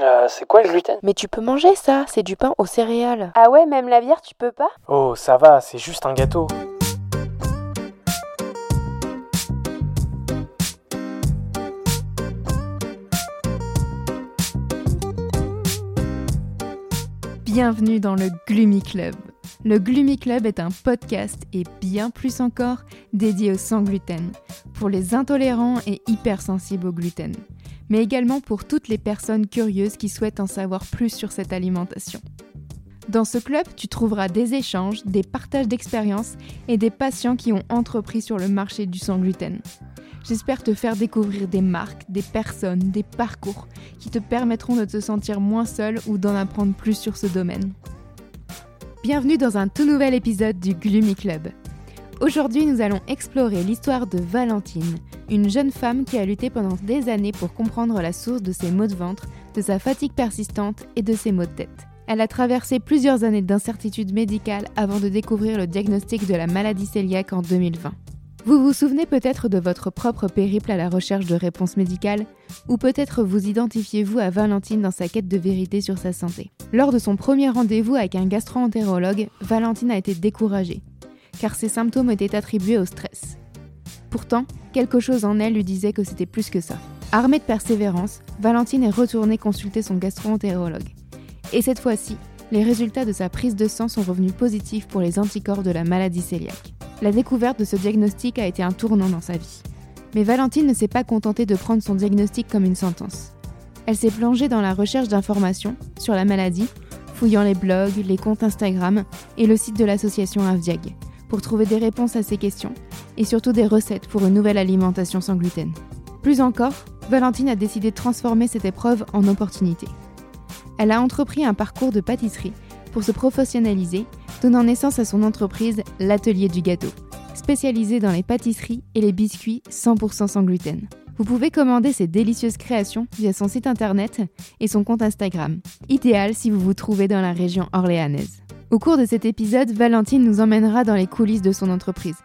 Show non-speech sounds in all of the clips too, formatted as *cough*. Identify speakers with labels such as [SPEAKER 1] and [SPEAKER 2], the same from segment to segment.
[SPEAKER 1] Euh, c'est quoi le gluten?
[SPEAKER 2] Mais tu peux manger ça, c'est du pain aux céréales.
[SPEAKER 3] Ah ouais, même la bière, tu peux pas?
[SPEAKER 1] Oh, ça va, c'est juste un gâteau.
[SPEAKER 4] Bienvenue dans le Gloomy Club. Le Gloomy Club est un podcast et bien plus encore dédié au sans gluten, pour les intolérants et hypersensibles au gluten, mais également pour toutes les personnes curieuses qui souhaitent en savoir plus sur cette alimentation. Dans ce club, tu trouveras des échanges, des partages d'expériences et des patients qui ont entrepris sur le marché du sans gluten. J'espère te faire découvrir des marques, des personnes, des parcours qui te permettront de te sentir moins seul ou d'en apprendre plus sur ce domaine. Bienvenue dans un tout nouvel épisode du Gloomy Club. Aujourd'hui, nous allons explorer l'histoire de Valentine, une jeune femme qui a lutté pendant des années pour comprendre la source de ses maux de ventre, de sa fatigue persistante et de ses maux de tête. Elle a traversé plusieurs années d'incertitude médicale avant de découvrir le diagnostic de la maladie cœliaque en 2020. Vous vous souvenez peut-être de votre propre périple à la recherche de réponses médicales, ou peut-être vous identifiez-vous à Valentine dans sa quête de vérité sur sa santé. Lors de son premier rendez-vous avec un gastro-entérologue, Valentine a été découragée, car ses symptômes étaient attribués au stress. Pourtant, quelque chose en elle lui disait que c'était plus que ça. Armée de persévérance, Valentine est retournée consulter son gastro-entérologue. Et cette fois-ci, les résultats de sa prise de sang sont revenus positifs pour les anticorps de la maladie cœliaque. La découverte de ce diagnostic a été un tournant dans sa vie. Mais Valentine ne s'est pas contentée de prendre son diagnostic comme une sentence. Elle s'est plongée dans la recherche d'informations sur la maladie, fouillant les blogs, les comptes Instagram et le site de l'association Avdiag pour trouver des réponses à ces questions et surtout des recettes pour une nouvelle alimentation sans gluten. Plus encore, Valentine a décidé de transformer cette épreuve en opportunité. Elle a entrepris un parcours de pâtisserie pour se professionnaliser, donnant naissance à son entreprise L'Atelier du Gâteau, spécialisée dans les pâtisseries et les biscuits 100% sans gluten. Vous pouvez commander ces délicieuses créations via son site internet et son compte Instagram, idéal si vous vous trouvez dans la région orléanaise. Au cours de cet épisode, Valentine nous emmènera dans les coulisses de son entreprise,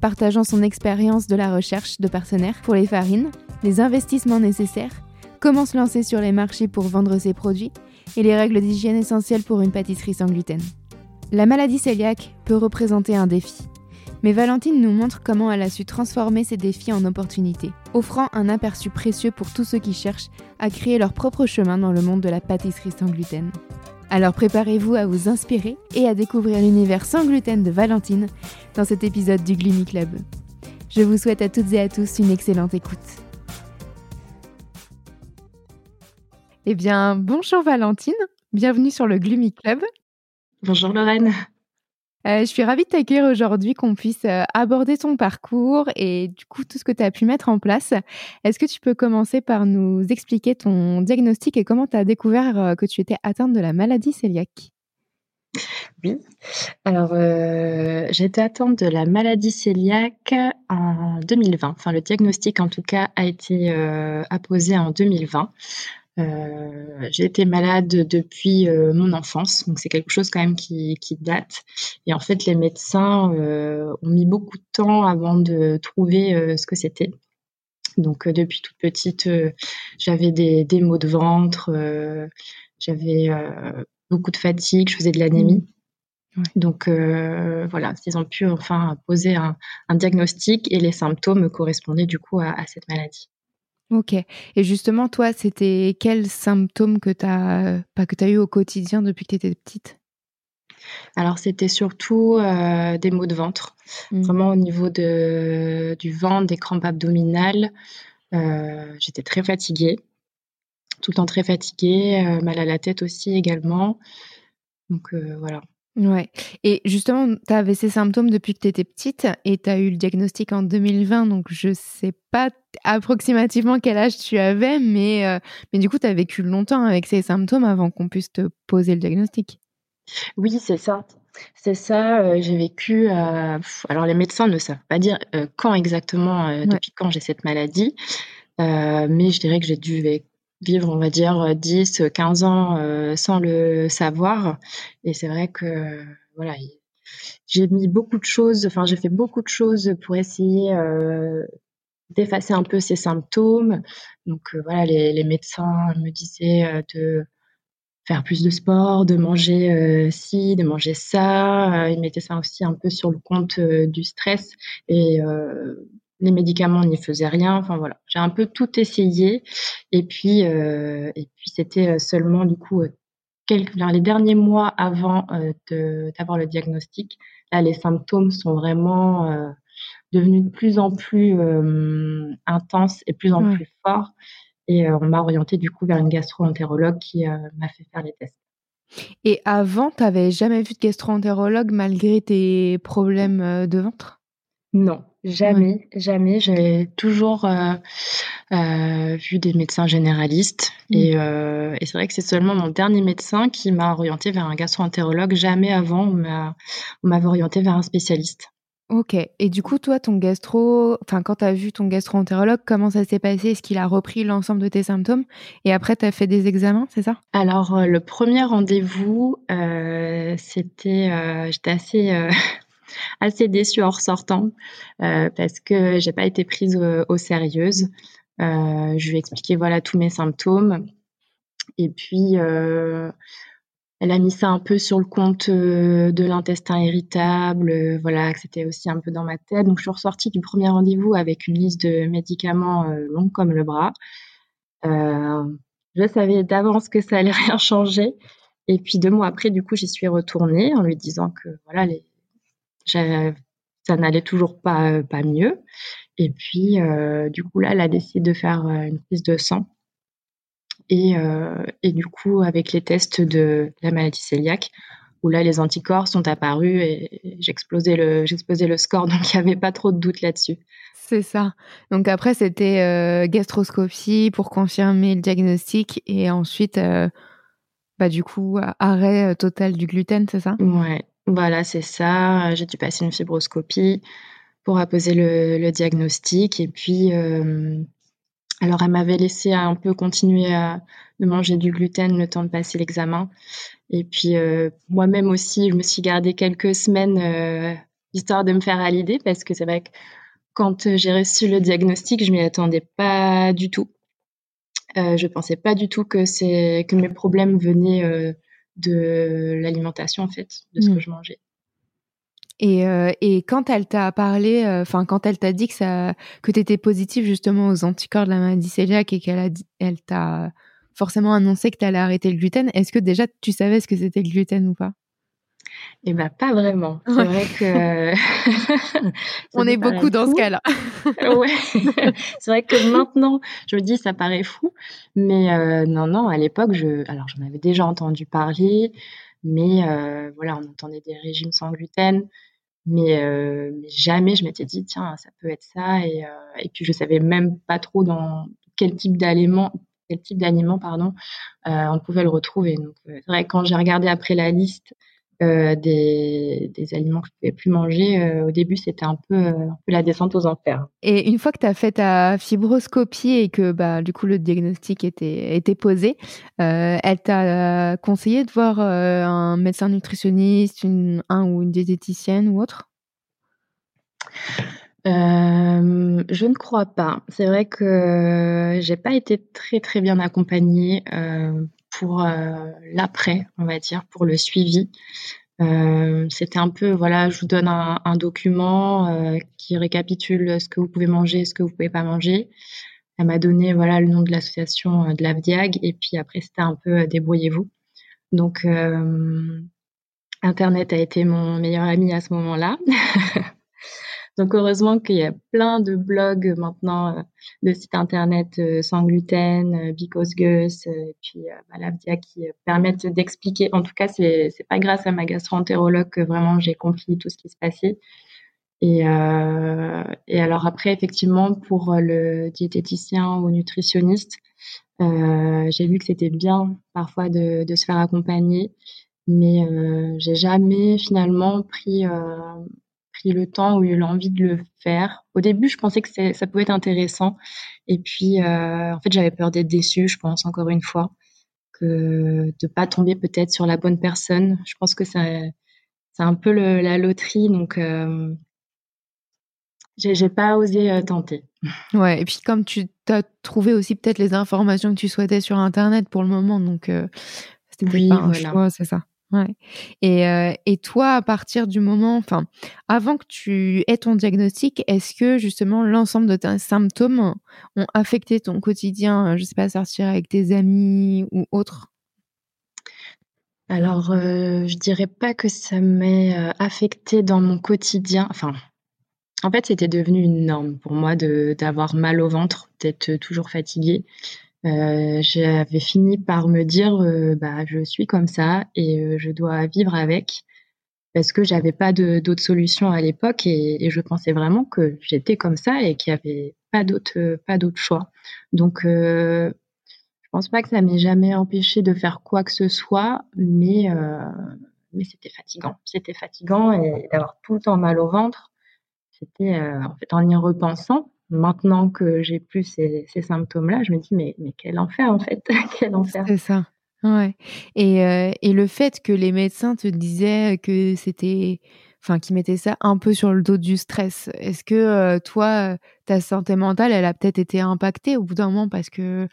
[SPEAKER 4] partageant son expérience de la recherche de partenaires pour les farines, les investissements nécessaires, comment se lancer sur les marchés pour vendre ses produits et les règles d'hygiène essentielles pour une pâtisserie sans gluten. La maladie cœliaque peut représenter un défi, mais Valentine nous montre comment elle a su transformer ces défis en opportunités, offrant un aperçu précieux pour tous ceux qui cherchent à créer leur propre chemin dans le monde de la pâtisserie sans gluten. Alors préparez-vous à vous inspirer et à découvrir l'univers sans gluten de Valentine dans cet épisode du Gloomy Club. Je vous souhaite à toutes et à tous une excellente écoute. Eh bien, bonjour Valentine, bienvenue sur le Gloomy Club.
[SPEAKER 5] Bonjour Lorraine.
[SPEAKER 4] Euh, je suis ravie de t'accueillir aujourd'hui, qu'on puisse euh, aborder ton parcours et du coup tout ce que tu as pu mettre en place. Est-ce que tu peux commencer par nous expliquer ton diagnostic et comment tu as découvert euh, que tu étais atteinte de la maladie cœliaque?
[SPEAKER 5] Oui, alors j'ai été atteinte de la maladie cœliaque en 2020. Enfin, le diagnostic en tout cas a été apposé en 2020. Euh, j'ai été malade depuis euh, mon enfance, donc c'est quelque chose quand même qui, date. Et en fait, les médecins euh, ont mis beaucoup de temps avant de trouver ce que c'était. Donc depuis toute petite, j'avais des, des, maux de ventre, j'avais beaucoup de fatigue, je faisais de l'anémie. Mmh. Donc voilà, ils ont pu enfin poser un, diagnostic et les symptômes correspondaient du coup à cette maladie.
[SPEAKER 4] Ok. Et justement, toi, c'était quels symptômes que tu as, pas que as eu au quotidien depuis que tu étais petite?
[SPEAKER 5] Alors, c'était surtout euh, des maux de ventre, mmh. vraiment au niveau de, du ventre, des crampes abdominales. Euh, j'étais très fatiguée, tout le temps très fatiguée, euh, mal à la tête aussi également. Donc voilà.
[SPEAKER 4] Ouais. Et justement, tu avais ces symptômes depuis que tu étais petite et tu as eu le diagnostic en 2020, donc je sais pas approximativement quel âge tu avais, mais, euh, mais du coup, tu as vécu longtemps avec ces symptômes avant qu'on puisse te poser le diagnostic.
[SPEAKER 5] Oui, c'est ça. C'est ça, euh, j'ai vécu. Euh, alors, les médecins ne savent pas dire quand exactement, depuis quand j'ai cette maladie, mais je dirais que j'ai dû vivre, on va dire, 10, 15 ans euh, sans le savoir. Et c'est vrai que, voilà, j'ai mis beaucoup de choses, enfin, j'ai fait beaucoup de choses pour essayer euh, d'effacer un peu ces symptômes. Donc voilà, les, les, médecins me disaient de faire plus de sport, de manger euh, ci, de manger ça. Euh, ils mettaient ça aussi un peu sur le compte euh, du stress et les médicaments n'y faisaient rien. Enfin voilà, j'ai un peu tout essayé et puis et puis c'était seulement du coup quelques, les derniers mois avant d'avoir le diagnostic. Là, les symptômes sont vraiment devenus de plus en plus intenses et plus en plus forts. Et euh, on m'a orienté du coup vers une gastro-entérologue qui euh, m'a fait faire les tests.
[SPEAKER 4] Et avant, tu n'avais jamais vu de gastro-entérologue malgré tes problèmes euh, de ventre?
[SPEAKER 5] Non, jamais, jamais. J'ai toujours vu des médecins généralistes. Mm. Et, et c'est vrai que c'est seulement mon dernier médecin qui m'a orienté vers un gastro-entérologue. Jamais avant, on m'avait orienté vers un spécialiste.
[SPEAKER 4] Ok. Et du coup, toi, ton gastro, enfin, quand tu as vu ton gastro-entérologue, comment ça s'est passé? Est-ce qu'il a repris l'ensemble de tes symptômes? Et après, tu as fait des examens, c'est ça?
[SPEAKER 5] Alors, euh, le premier rendez-vous, euh, c'était. Euh, j'étais assez. Assez déçue en ressortant parce que j'ai pas été prise au, sérieux. je lui ai expliqué voilà tous mes symptômes et puis elle a mis ça un peu sur le compte euh, de l'intestin irritable, euh, voilà, que c'était aussi un peu dans ma tête. Donc, je suis ressortie du premier rendez-vous avec une liste de médicaments euh, longue comme le bras. je savais d'avance que ça allait *laughs* rien changer. Et puis, deux mois après, du coup, j'y suis retournée en lui disant que, voilà, les, ça n'allait toujours pas, pas mieux. Et puis, du coup, là, elle a décidé de faire une prise de sang euh, et, du coup, avec les tests de la maladie cœliaque, où là, les anticorps sont apparus et j'explosais le, j'explosais le score, *laughs* donc il n'y avait pas trop de doute là-dessus.
[SPEAKER 4] C'est ça. Donc après, c'était euh, gastroscopie pour confirmer le diagnostic et ensuite, euh, bah, du coup, arrêt total du gluten, c'est ça?
[SPEAKER 5] Ouais, voilà, c'est ça. J'ai dû passer une fibroscopie pour apposer le, diagnostic et puis alors, elle m'avait laissé un peu continuer à manger du gluten le temps de passer l'examen. Et puis, euh, moi-même aussi, je me suis gardé quelques semaines euh, histoire de me faire à l'idée parce que c'est vrai que quand j'ai reçu le diagnostic, je m'y attendais pas du tout. Euh, je pensais pas du tout que mes problèmes venaient euh, de l'alimentation en fait, de ce mmh. que je mangeais.
[SPEAKER 4] Et, euh, et quand elle t'a parlé, euh, enfin quand elle t'a dit que ça, que t'étais positive justement aux anticorps de la maladie cœliaque et qu'elle a, elle t'a forcément annoncé que t'allais arrêter le gluten, est-ce que déjà tu savais ce que c'était le gluten ou pas?
[SPEAKER 5] Eh ben pas vraiment. C'est vrai que *laughs* *laughs*
[SPEAKER 4] on est beaucoup dans ce cas-là. *laughs*
[SPEAKER 5] ouais. C'est vrai que maintenant, je me dis ça paraît fou, mais euh, non non, à l'époque, je alors j'en avais déjà entendu parler, mais euh, voilà, on entendait des régimes sans gluten. Euh, mais, jamais je m'étais dit, tiens, ça peut être ça. Et, et puis, je savais même pas trop dans quel type d'aliments quel type d'aliment pardon on pouvait le retrouver donc c'est vrai quand j'ai regardé après la liste euh, des, des, aliments que je pouvais plus manger. Euh, au début, c'était un peu, un peu la descente aux enfers.
[SPEAKER 4] Et une fois que tu as fait ta fibroscopie et que bah, du coup le diagnostic était, était posé, euh, elle t'a conseillé de voir un médecin nutritionniste, une, un ou une diététicienne ou autre?
[SPEAKER 5] Euh, je ne crois pas. C'est vrai que j'ai pas été très très bien accompagnée euh, pour euh, l'après, on va dire, pour le suivi. Euh, c'était un peu, voilà, je vous donne un, un document euh, qui récapitule ce que vous pouvez manger, ce que vous pouvez pas manger. Elle m'a donné, voilà, le nom de l'association de l'AVDIAG et puis après c'était un peu débrouillez-vous. Donc Internet a été mon meilleur ami à ce moment-là. *laughs* Donc heureusement qu'il y a plein de blogs maintenant, euh, de sites internet euh, sans gluten, euh, Because Gus, et puis Malavdia qui permettent d'expliquer. En tout cas, c'est c'est pas grâce à ma gastro-entérologue que vraiment j'ai compris tout ce qui se passait. Et, et alors après, effectivement, pour le diététicien ou nutritionniste, j'ai vu que c'était bien parfois de, de, se faire accompagner, mais euh, j'ai jamais finalement pris le temps ou eu l'envie de le faire. Au début, je pensais que ça pouvait être intéressant. Et puis, euh, en fait, j'avais peur d'être déçue, je pense, encore une fois, que de pas tomber peut-être sur la bonne personne. Je pense que c'est un peu la loterie. Donc, euh, j'ai pas osé tenter.
[SPEAKER 4] Ouais, et puis comme tu as trouvé aussi peut-être les informations que tu souhaitais sur Internet pour le moment, donc c'était oui, pas un choix, c'est ça. Ouais. Et, et toi, à partir du moment, enfin, avant que tu aies ton diagnostic, est-ce que justement l'ensemble de tes symptômes ont affecté ton quotidien, je sais pas, sortir avec tes amis ou autre
[SPEAKER 5] Alors, je dirais pas que ça m'ait affecté dans mon quotidien. Enfin, en fait, c'était devenu une norme pour moi d'avoir mal au ventre, d'être toujours fatiguée. Euh, j'avais fini par me dire, euh, bah, je suis comme ça et euh, je dois vivre avec parce que j'avais pas d'autres solutions à l'époque et, je pensais vraiment que j'étais comme ça et qu'il y avait pas d'autre pas d'autre choix. Donc je pense pas que ça m'ait jamais empêché de faire quoi que ce soit, mais mais c'était fatigant. C'était fatigant et d'avoir tout le temps mal au ventre. C'était en fait en y repensant, maintenant que j'ai plus ces, symptômes-là, je me dis mais, mais quel enfer en fait, *laughs* quel enfer.
[SPEAKER 4] C'est ça. Ouais. Et, euh, et le fait que les médecins te disaient que c'était, enfin, qu'ils mettaient ça un peu sur le dos du stress. Est-ce que euh, toi, ta santé mentale, elle a peut-être été impactée au bout d'un moment parce que,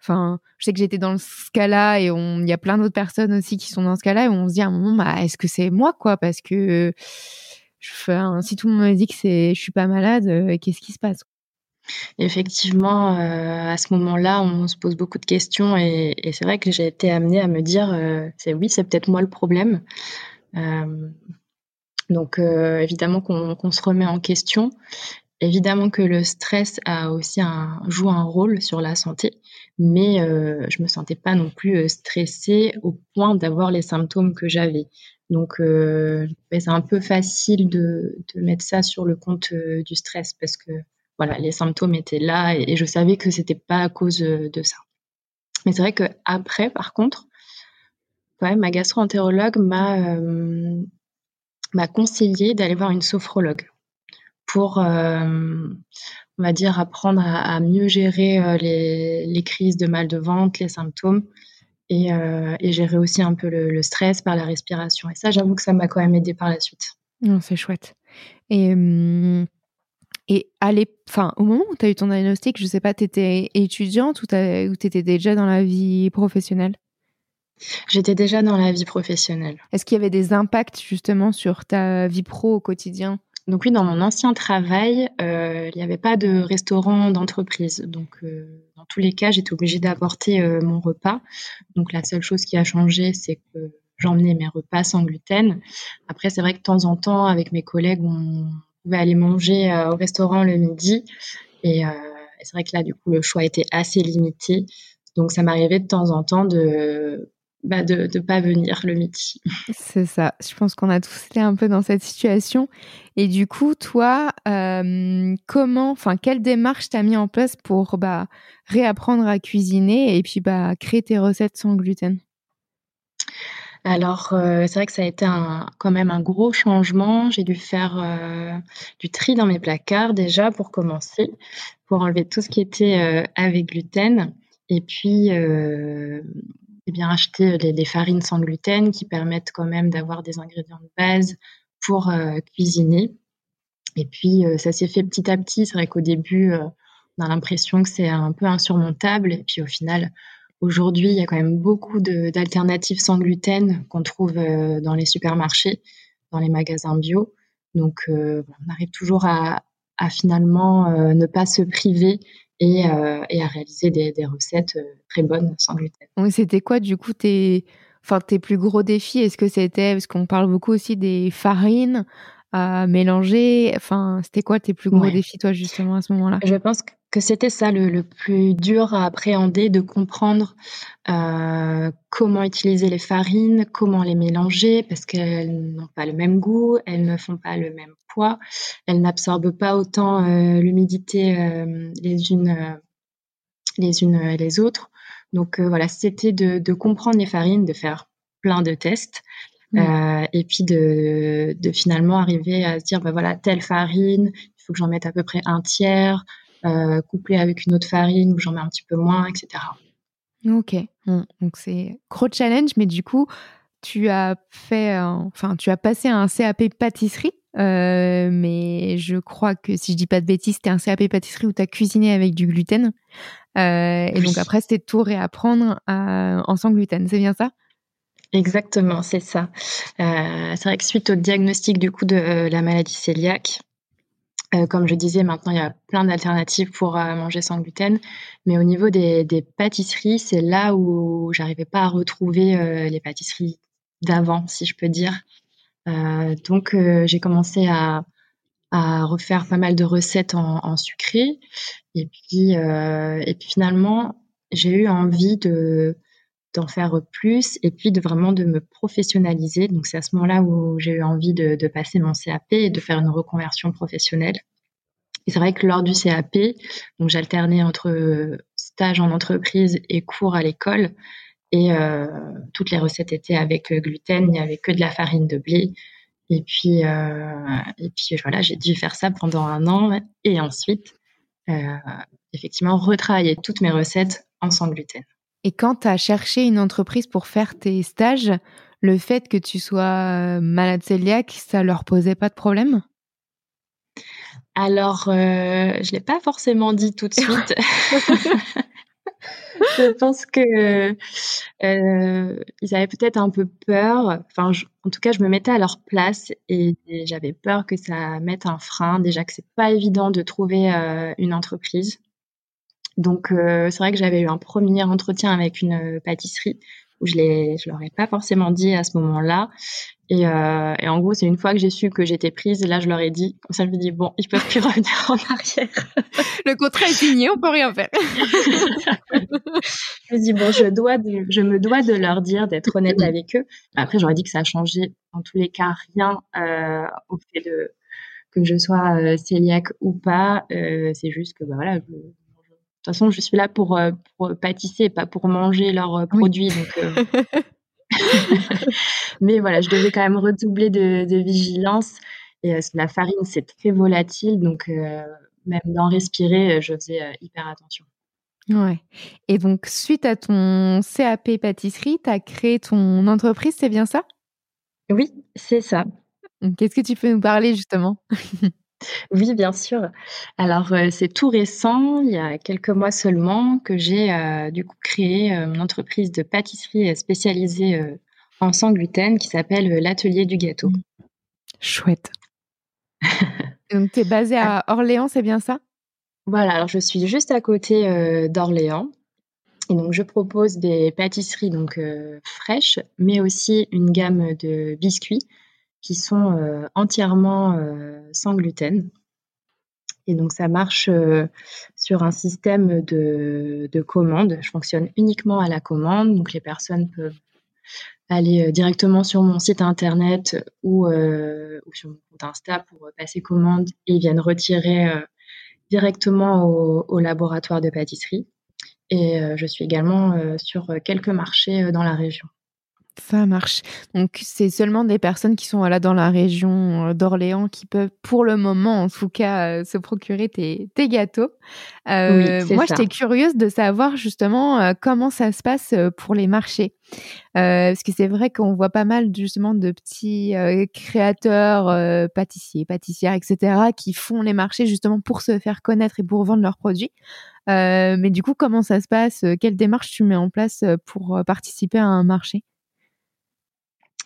[SPEAKER 4] enfin, je sais que j'étais dans ce cas-là et il y a plein d'autres personnes aussi qui sont dans ce cas-là et on se dit à un moment, bah, est-ce que c'est moi quoi? Parce que, si tout le monde me dit que c'est, je suis pas malade, euh, qu'est-ce qui se passe
[SPEAKER 5] Effectivement, euh, à ce moment-là, on se pose beaucoup de questions et, c'est vrai que j'ai été amenée à me dire, euh, c'est oui, c'est peut-être moi le problème. Euh, donc évidemment qu'on se remet en question. Évidemment que le stress a aussi un, joue un rôle sur la santé, mais je me sentais pas non plus stressée au point d'avoir les symptômes que j'avais. Donc c'est un peu facile de, mettre ça sur le compte du stress parce que voilà, les symptômes étaient là et, je savais que c'était pas à cause de ça. Mais c'est vrai que après, par contre, quand même, ma gastro-entérologue m'a euh, conseillé d'aller voir une sophrologue pour, euh, on va dire, apprendre à, mieux gérer euh, les, crises de mal de ventre, les symptômes. Et, gérer aussi un peu le, stress par la respiration. Et ça, j'avoue que ça m'a quand même aidé par la suite.
[SPEAKER 4] c'est chouette. Et et enfin, au moment où tu as eu ton diagnostic, je sais pas, tu étais étudiante ou tu étais déjà dans la vie professionnelle?
[SPEAKER 5] J'étais déjà dans la vie professionnelle.
[SPEAKER 4] Est-ce qu'il y avait des impacts justement sur ta vie pro au quotidien?
[SPEAKER 5] Donc oui, dans mon ancien travail, euh, il n'y avait pas de restaurant d'entreprise. Donc euh, dans tous les cas, j'étais obligée d'apporter euh, mon repas. Donc la seule chose qui a changé, c'est que j'emmenais mes repas sans gluten. Après, c'est vrai que de temps en temps, avec mes collègues, on pouvais aller manger euh, au restaurant le midi. Euh, et, c'est vrai que là, du coup, le choix était assez limité. Donc, ça m'arrivait de temps en temps de bah ne pas venir le midi. *laughs*
[SPEAKER 4] C'est ça. Je pense qu'on a tous été un peu dans cette situation. Et du coup, toi, euh, comment, enfin, quelle démarche t'as mis en place pour bah, réapprendre à cuisiner et puis bah, créer tes recettes sans gluten?
[SPEAKER 5] Alors, euh, c'est vrai que ça a été un quand même un gros changement. J'ai dû faire, euh, du tri dans mes placards déjà pour commencer, pour enlever tout ce qui était, euh, avec gluten et puis, et bien acheter des farines sans gluten qui permettent quand même d'avoir des ingrédients de base pour, cuisiner et puis, ça s'est fait petit à petit. C'est vrai qu'au début, on a l'impression que c'est un peu insurmontable et puis au final Aujourd'hui, il y a quand même beaucoup d'alternatives sans gluten qu'on trouve euh, dans les supermarchés, dans les magasins bio. Donc, euh, on arrive toujours à, finalement euh, ne pas se priver et, à réaliser des, recettes très bonnes sans gluten.
[SPEAKER 4] C'était quoi, du coup, tes, enfin, tes plus gros défis? Est-ce que c'était, parce qu'on parle beaucoup aussi des farines à mélanger, enfin, c'était quoi tes plus gros défis, toi, justement, à ce moment-là?
[SPEAKER 5] Je pense que que c'était ça le, plus dur à appréhender, de comprendre euh, comment utiliser les farines, comment les mélanger, parce qu'elles n'ont pas le même goût, elles ne font pas le même poids, elles n'absorbent pas autant euh, l'humidité euh, les unes les unes et les autres. Donc voilà, c'était de, comprendre les farines, de faire plein de tests. Mmh. et puis de, de, finalement arriver à se dire, bah voilà, telle farine, il faut que j'en mette à peu près un tiers, euh, couplé avec une autre farine où j'en mets un petit peu moins, etc.
[SPEAKER 4] Ok, donc c'est gros challenge, mais du coup, tu as fait, enfin, tu as passé un CAP pâtisserie mais je crois que si je dis pas de bêtises, c'était un CAP pâtisserie où tu as cuisiné avec du gluten. et donc après, c'était tout réapprendre en sans gluten. C'est bien ça?
[SPEAKER 5] Exactement, c'est ça. c'est vrai que suite au diagnostic du coup de la maladie cœliaque, euh, comme je disais, maintenant, il y a plein d'alternatives pour euh, manger sans gluten. Mais au niveau des, pâtisseries, c'est là où j'arrivais pas à retrouver euh, les pâtisseries d'avant, si je peux dire. donc, j'ai commencé à, refaire pas mal de recettes en, sucré. Et puis, et puis finalement, j'ai eu envie de d'en faire plus et puis de vraiment de me professionnaliser. Donc c'est à ce moment-là où j'ai eu envie de, passer mon CAP et de faire une reconversion professionnelle. Et c'est vrai que lors du CAP, donc j'alternais entre stage en entreprise et cours à l'école. Et euh, toutes les recettes étaient avec gluten, il n'y avait que de la farine de blé. Et puis, euh, et puis voilà, j'ai dû faire ça pendant un an. Et ensuite, euh, effectivement, retravailler toutes mes recettes en sans gluten.
[SPEAKER 4] Et quand tu as cherché une entreprise pour faire tes stages, le fait que tu sois malade cœliaque, ça leur posait pas de problème?
[SPEAKER 5] Alors, euh, je l'ai pas forcément dit tout de *laughs* suite. *laughs* je pense que euh, ils avaient peut-être un peu peur. Enfin, en tout cas, je me mettais à leur place et, j'avais peur que ça mette un frein. Déjà que c'est pas évident de trouver euh, une entreprise. Donc, euh, c'est vrai que j'avais eu un premier entretien avec une euh, pâtisserie où je ne je leur ai pas forcément dit à ce moment-là. Et, euh, et, en gros, c'est une fois que j'ai su que j'étais prise, là, je leur ai dit, comme ça, je me dis, bon, ils peuvent plus *laughs* revenir en arrière.
[SPEAKER 4] Le contrat est signé, on peut rien faire. *laughs*
[SPEAKER 5] je me dis, bon, je, dois je me dois de leur dire, d'être honnête avec eux. Après, j'aurais dit que ça a changé, en tous les cas, rien euh, au fait de que je sois euh, cœliaque ou pas. Euh, c'est juste que, bah, voilà, je, de toute façon, je suis là pour, euh, pour pâtisser, pas pour manger leurs euh, produits. Euh. *laughs* Mais voilà, je devais quand même redoubler de, vigilance. Et la farine, c'est très volatile, donc même d'en respirer, je faisais hyper attention.
[SPEAKER 4] Ouais. Et donc, suite à ton CAP pâtisserie, tu as créé ton entreprise, c'est bien ça?
[SPEAKER 5] Oui, c'est ça.
[SPEAKER 4] Qu'est-ce que tu peux nous parler justement? *laughs*
[SPEAKER 5] Oui, bien sûr. Alors, euh, c'est tout récent, il y a quelques mois seulement, que j'ai euh, du coup créé euh, mon entreprise de pâtisserie spécialisée en sans gluten qui s'appelle l'Atelier du Gâteau. Mmh.
[SPEAKER 4] Chouette. *laughs* Donc, tu es basée à ah. Orléans, c'est bien ça?
[SPEAKER 5] Voilà, alors je suis juste à côté d'Orléans. Et donc, je propose des pâtisseries donc fraîches, mais aussi une gamme de biscuits qui sont euh, entièrement euh, sans gluten. Et donc ça marche euh, sur un système de, de, commande. Je fonctionne uniquement à la commande. Donc les personnes peuvent aller directement sur mon site internet ou, sur mon compte Insta pour passer commande et viennent retirer directement au, laboratoire de pâtisserie. Et je suis également sur quelques marchés dans la région.
[SPEAKER 4] Ça marche. Donc, c'est seulement des personnes qui sont là dans la région euh, d'Orléans qui peuvent, pour le moment en tout cas, euh, se procurer tes, gâteaux. Euh, moi, j'étais curieuse de savoir justement comment ça se passe pour les marchés. parce que c'est vrai qu'on voit pas mal justement de petits créateurs, pâtissiers, pâtissières, etc., qui font les marchés justement pour se faire connaître et pour vendre leurs produits. mais du coup, comment ça se passe? Quelle démarche tu mets en place pour participer à un marché?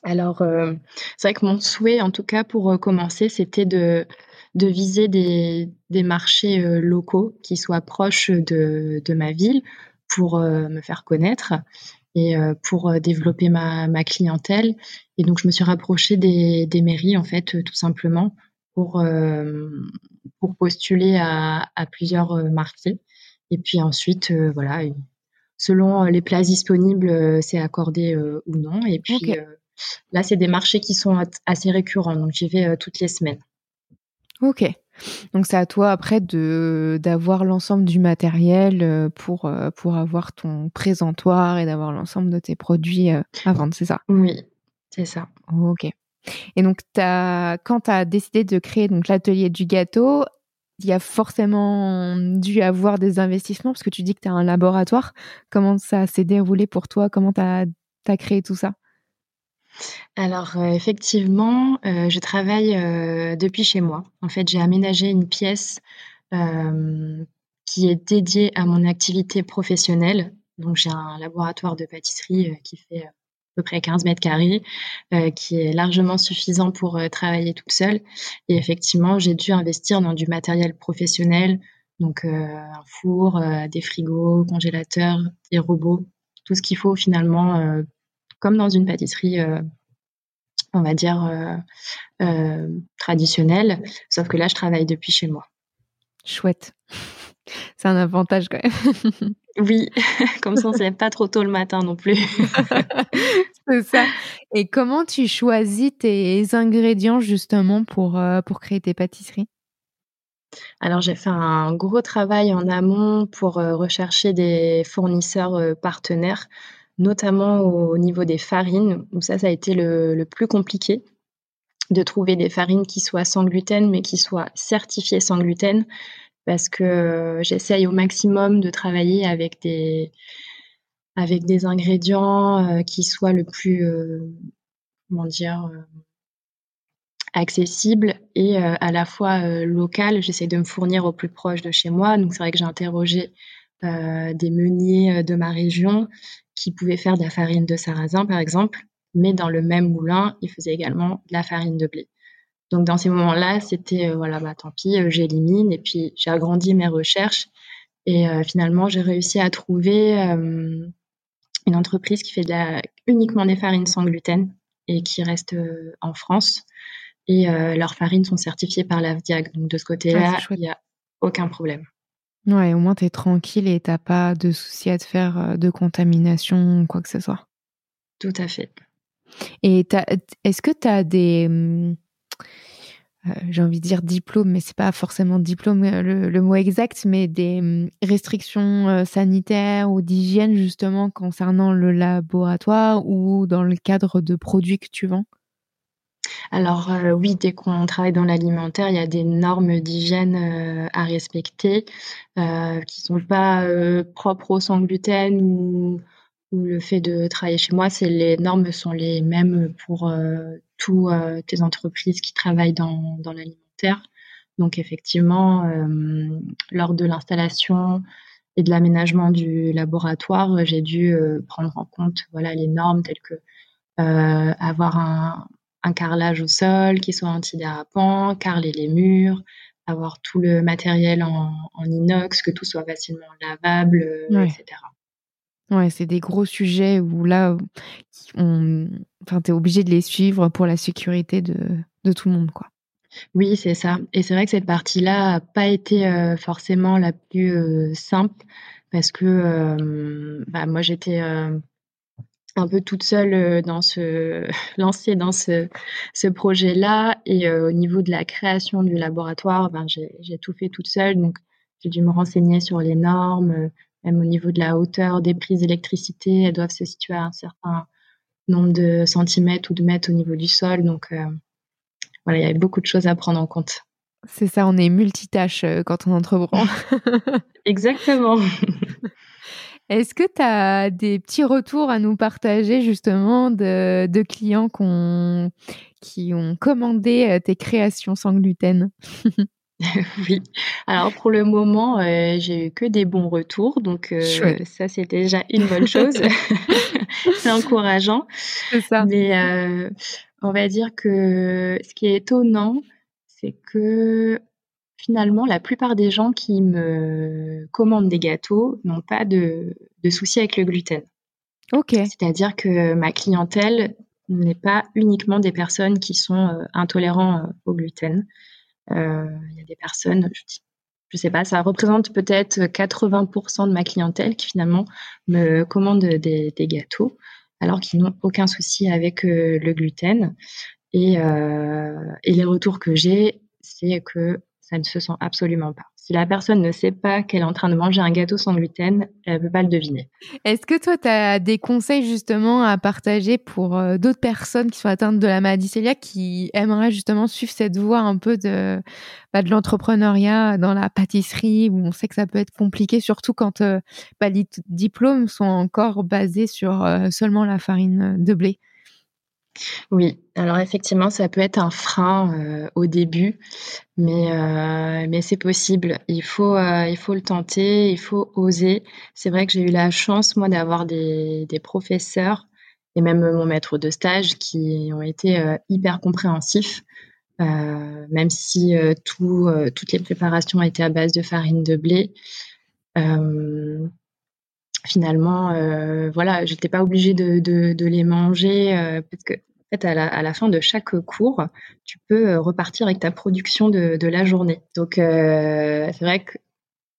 [SPEAKER 5] Alors, euh, c'est vrai que mon souhait, en tout cas pour euh, commencer, c'était de, de viser des, des marchés euh, locaux qui soient proches de, de ma ville pour me faire connaître et pour développer ma, ma, clientèle. Et donc, je me suis rapprochée des, des mairies, en fait, tout simplement, pour, pour postuler à, à plusieurs marchés. Et puis ensuite, voilà, selon les places disponibles, c'est accordé ou non. Et puis, Là, c'est des marchés qui sont assez récurrents, donc j'y vais euh, toutes les semaines.
[SPEAKER 4] Ok. Donc c'est à toi après de d'avoir l'ensemble du matériel euh, pour euh, pour avoir ton présentoir et d'avoir l'ensemble de tes produits à vendre, c'est ça?
[SPEAKER 5] Oui, c'est ça.
[SPEAKER 4] Ok. Et donc as, quand tu as décidé de créer donc l'atelier du gâteau, il y a forcément dû avoir des investissements parce que tu dis que tu as un laboratoire. Comment ça s'est déroulé pour toi? Comment tu as créé tout ça?
[SPEAKER 5] Alors, euh, effectivement, euh, je travaille, euh, depuis chez moi. En fait, j'ai aménagé une pièce, qui est dédiée à mon activité professionnelle. Donc j'ai un laboratoire de pâtisserie, qui fait, à peu près 15 m², qui est largement suffisant pour, travailler toute seule et effectivement, j'ai dû investir dans du matériel professionnel, donc un four, des frigos, congélateurs, des robots, tout ce qu'il faut finalement, comme dans une pâtisserie, on va dire, euh, euh, traditionnelle. Sauf que là, je travaille depuis chez moi.
[SPEAKER 4] Chouette. *laughs* C'est un avantage quand même.
[SPEAKER 5] oui, *laughs* comme ça, on ne se lève pas trop tôt le matin non plus. *laughs*
[SPEAKER 4] C'est ça. Et comment tu choisis tes ingrédients justement pour, euh, pour créer tes pâtisseries?
[SPEAKER 5] Alors j'ai fait un gros travail en amont pour rechercher des fournisseurs partenaires notamment au niveau des farines, où ça, ça a été le, plus compliqué de trouver des farines qui soient sans gluten, mais qui soient certifiées sans gluten, parce que j'essaye au maximum de travailler avec des, avec des ingrédients euh, qui soient le plus, euh, comment dire, euh, accessibles et à la fois local. J'essaie de me fournir au plus proche de chez moi. Donc c'est vrai que j'ai interrogé des meuniers de ma région qui pouvait faire de la farine de sarrasin, par exemple, mais dans le même moulin, il faisait également de la farine de blé. Donc dans ces moments-là, c'était euh, voilà, bah tant pis, euh, j'élimine et puis j'ai agrandi mes recherches et euh, finalement j'ai réussi à trouver une entreprise qui fait de la, uniquement des farines sans gluten et qui reste en France et leurs farines sont certifiées par l'AFDIAC. Donc de ce côté-là, il n'y a aucun problème.
[SPEAKER 4] Ouais, au moins tu es tranquille et t'as pas de soucis à te faire euh, de contamination ou quoi que ce soit.
[SPEAKER 5] Tout à fait.
[SPEAKER 4] Et est-ce que tu as des. Hum, euh, j'ai envie de dire diplôme, mais c'est pas forcément diplôme euh, le, mot exact, mais des hum, restrictions sanitaires ou d'hygiène justement concernant le laboratoire ou dans le cadre de produits que tu vends?
[SPEAKER 5] Alors euh, oui, dès qu'on travaille dans l'alimentaire, il y a des normes d'hygiène euh, à respecter euh, qui sont pas propres au sans gluten ou, le fait de travailler chez moi. C'est les normes sont les mêmes pour toutes les entreprises qui travaillent dans, dans l'alimentaire. Donc effectivement, lors de l'installation et de l'aménagement du laboratoire, j'ai dû prendre en compte voilà les normes telles que avoir un, un carrelage au sol qui soit antidérapant, carreler les murs, avoir tout le matériel en, inox, que tout soit facilement lavable, euh, etc.
[SPEAKER 4] Ouais, c'est des gros sujets où là, on... enfin, tu es obligé de les suivre pour la sécurité de, de tout le monde. quoi.
[SPEAKER 5] Oui, c'est ça. Et c'est vrai que cette partie-là n'a pas été euh, forcément la plus euh, simple parce que bah, moi, j'étais un peu toute seule euh, dans ce *laughs* lancée dans ce, ce projet-là et euh, au niveau de la création du laboratoire, ben j'ai tout fait toute seule donc j'ai dû me renseigner sur les normes, euh, même au niveau de la hauteur des prises d'électricité, elles doivent se situer à un certain nombre de centimètres ou de mètres au niveau du sol donc voilà, il y avait beaucoup de choses à prendre en compte.
[SPEAKER 4] C'est ça, on est multitâche quand on entreprend. *laughs*
[SPEAKER 5] Exactement. *laughs*
[SPEAKER 4] Est-ce que tu as des petits retours à nous partager justement de, clients qui ont commandé euh, tes créations sans gluten? *laughs*
[SPEAKER 5] Oui. Alors pour le moment, euh, j'ai eu que des bons retours, donc euh, ça c'est déjà une bonne chose. *laughs* *laughs* c'est encourageant.
[SPEAKER 4] C'est ça.
[SPEAKER 5] Mais on va dire que ce qui est étonnant, c'est que finalement, la plupart des gens qui me commandent des gâteaux n'ont pas de, soucis avec le gluten.
[SPEAKER 4] Ok.
[SPEAKER 5] C'est-à-dire que ma clientèle n'est pas uniquement des personnes qui sont euh, intolérants euh, au gluten. Euh, il y a des personnes, je ne sais pas, ça représente peut-être 80% de ma clientèle qui finalement me commande des, gâteaux alors qu'ils n'ont aucun souci avec le gluten. Et, et les retours que j'ai, c'est que ça ne se sent absolument pas. Si la personne ne sait pas qu'elle est en train de manger un gâteau sans gluten, elle ne peut pas le deviner.
[SPEAKER 4] Est-ce que toi, tu as des conseils justement à partager pour euh, d'autres personnes qui sont atteintes de la maladie cœliaque qui aimeraient justement suivre cette voie un peu de, bah, l'entrepreneuriat dans la pâtisserie où on sait que ça peut être compliqué, surtout quand euh, bah, les diplômes sont encore basés sur euh, seulement la farine de blé?
[SPEAKER 5] Oui, alors effectivement, ça peut être un frein euh, au début, mais, euh, mais c'est possible. Il faut, euh, il faut le tenter, il faut oser. C'est vrai que j'ai eu la chance, moi, d'avoir des, des professeurs et même mon maître de stage qui ont été hyper compréhensifs, même si tout, toutes les préparations étaient à base de farine de blé. Finalement, voilà, j'étais pas obligée de, les manger parce que fait, à la, fin de chaque cours, tu peux euh, repartir avec ta production de, la journée. Donc, euh, c'est vrai qu'il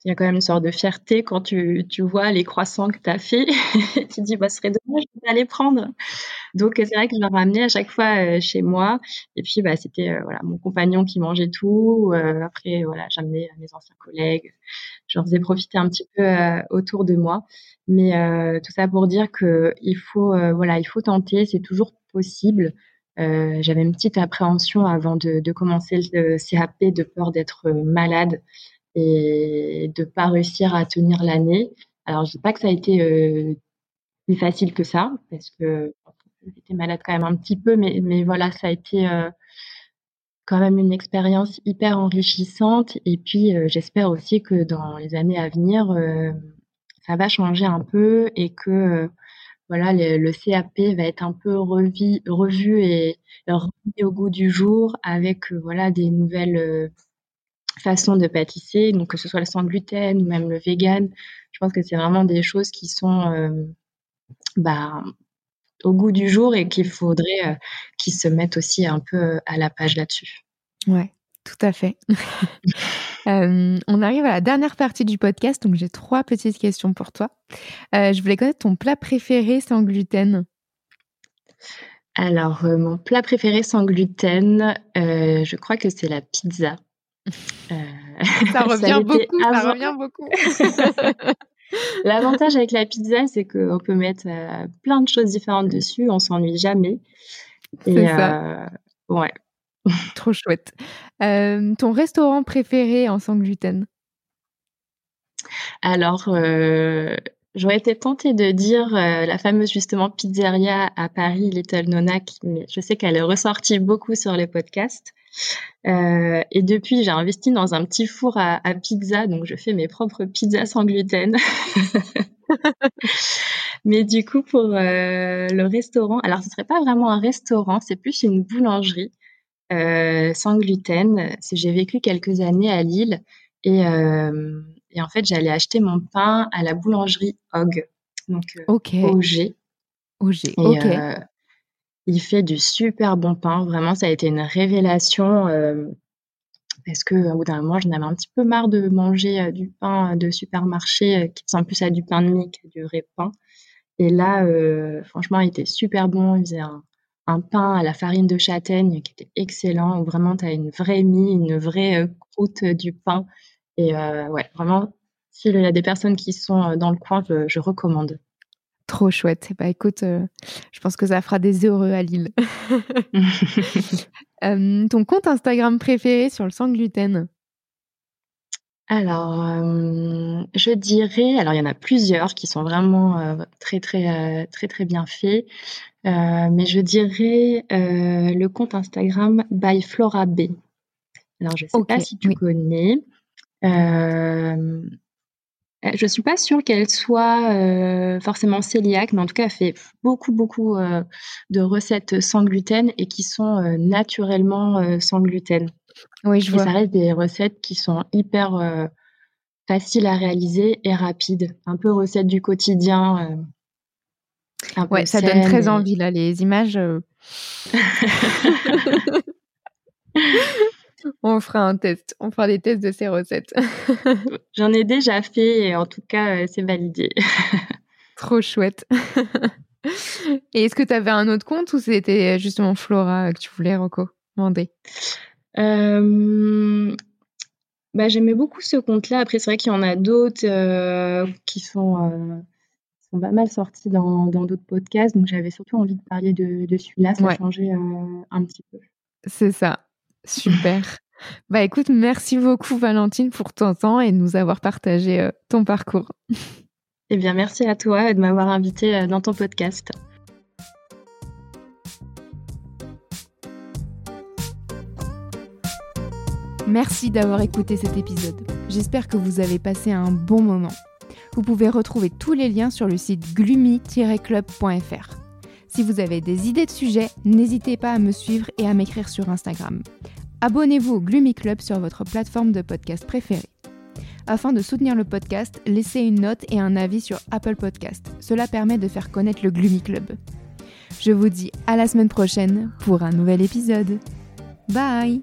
[SPEAKER 5] y a quand même une sorte de fierté quand tu, vois les croissants que *laughs* tu as fait. tu te dis, bah, ce serait dommage de les prendre. Donc, c'est vrai que je leur ramenais à chaque fois euh, chez moi. Et puis, bah, c'était euh, voilà, mon compagnon qui mangeait tout. Euh, après, voilà, j'amenais mes anciens collègues. Je leur faisais profiter un petit peu autour de moi. Mais tout ça pour dire que il faut, voilà, il faut tenter. C'est toujours possible. Euh, j'avais une petite appréhension avant de, commencer le CAP de peur d'être malade et de pas réussir à tenir l'année. Alors je dis pas que ça a été euh, plus facile que ça parce que j'étais malade quand même un petit peu, mais, mais voilà, ça a été euh, quand même une expérience hyper enrichissante. Et puis j'espère aussi que dans les années à venir, ça va changer un peu et que voilà, le, CAP va être un peu revu, revu et remis au goût du jour avec euh, voilà des nouvelles euh, façons de pâtisser, donc que ce soit le sans gluten ou même le vegan. Je pense que c'est vraiment des choses qui sont euh, bah, au goût du jour et qu'il faudrait qu'ils se mettent aussi un peu à la page là-dessus.
[SPEAKER 4] Ouais, tout à fait. *laughs* Euh, on arrive à la dernière partie du podcast, donc j'ai trois petites questions pour toi. Euh, je voulais connaître ton plat préféré sans gluten.
[SPEAKER 5] Alors, euh, mon plat préféré sans gluten, je crois que c'est la pizza. *laughs*
[SPEAKER 4] ça revient beaucoup, ça revient beaucoup. *laughs*
[SPEAKER 5] L'avantage avec la pizza, c'est qu'on peut mettre plein de choses différentes dessus, on s'ennuie jamais.
[SPEAKER 4] C'est ça.
[SPEAKER 5] ouais, *laughs*
[SPEAKER 4] Trop chouette. Euh, ton restaurant préféré en sans gluten?
[SPEAKER 5] Alors, euh, j'aurais été tentée de dire euh, la fameuse justement pizzeria à Paris, Little Nona, mais je sais qu'elle est ressortie beaucoup sur les podcasts. Et depuis, j'ai investi dans un petit four à, à, pizza, donc je fais mes propres pizzas sans gluten. *laughs* Mais du coup, pour le restaurant, alors ce serait pas vraiment un restaurant, c'est plus une boulangerie. Euh, sans gluten. J'ai vécu quelques années à Lille et, euh, et en fait, j'allais acheter mon pain à la boulangerie Hog, donc euh,
[SPEAKER 4] okay.
[SPEAKER 5] OG.
[SPEAKER 4] OG, ok.
[SPEAKER 5] Il fait du super bon pain. Vraiment, ça a été une révélation parce que au bout d'un moment, j'en avais un petit peu marre de manger du pain de supermarché qui ressemble plus à du pain de mie que du vrai pain. Et là, franchement, il était super bon. Il faisait un, pain à la farine de châtaigne qui était excellent, où vraiment tu as une vraie mie, une vraie euh, croûte euh, du pain. Et euh, ouais, vraiment, s'il y a des personnes qui sont dans le coin, je, recommande.
[SPEAKER 4] Trop chouette. Bah écoute, je pense que ça fera des heureux à Lille. *laughs* ton compte Instagram préféré sur le sans gluten?
[SPEAKER 5] Alors, je dirais, alors il y en a plusieurs qui sont vraiment très très très très bien faits. Euh, mais je dirais euh, le compte Instagram by Flora B. Alors, je ne sais pas si tu connais. Euh, je ne suis pas sûre qu'elle soit forcément cœliaque, mais en tout cas, elle fait beaucoup, beaucoup de recettes sans gluten et qui sont naturellement sans gluten.
[SPEAKER 4] Oui, je vois.
[SPEAKER 5] ça reste des recettes qui sont hyper faciles à réaliser et rapides. Un peu recettes du quotidien.
[SPEAKER 4] Ouais, ça donne très envie là, les images. *laughs* *laughs* Euh. on fera un test, on fera des tests de ces recettes. *laughs*
[SPEAKER 5] J'en ai déjà fait et en tout cas, euh, c'est validé. *laughs*
[SPEAKER 4] Trop chouette. et est-ce que tu avais un autre compte ou c'était justement Flora que tu voulais recommander?
[SPEAKER 5] Euh, bah, J'aimais beaucoup ce compte-là. Après, c'est vrai qu'il y en a d'autres qui sont sont pas mal sortis dans d'autres podcasts, donc j'avais surtout envie de parler de, de celui-là, ça a changé euh, un petit peu.
[SPEAKER 4] C'est ça, Super. *laughs* Bah écoute, merci beaucoup Valentine pour ton temps et de nous avoir partagé euh, ton parcours.
[SPEAKER 5] Eh bien, merci à toi de m'avoir invité euh, dans ton podcast.
[SPEAKER 4] Merci d'avoir écouté cet épisode. J'espère que vous avez passé un bon moment. Vous pouvez retrouver tous les liens sur le site gloomy-club.fr. Si vous avez des idées de sujets, n'hésitez pas à me suivre et à m'écrire sur Instagram. Abonnez-vous au Gloomy Club sur votre plateforme de podcast préférée. Afin de soutenir le podcast, laissez une note et un avis sur Apple Podcast. Cela permet de faire connaître le Gloomy Club. Je vous dis à la semaine prochaine pour un nouvel épisode. Bye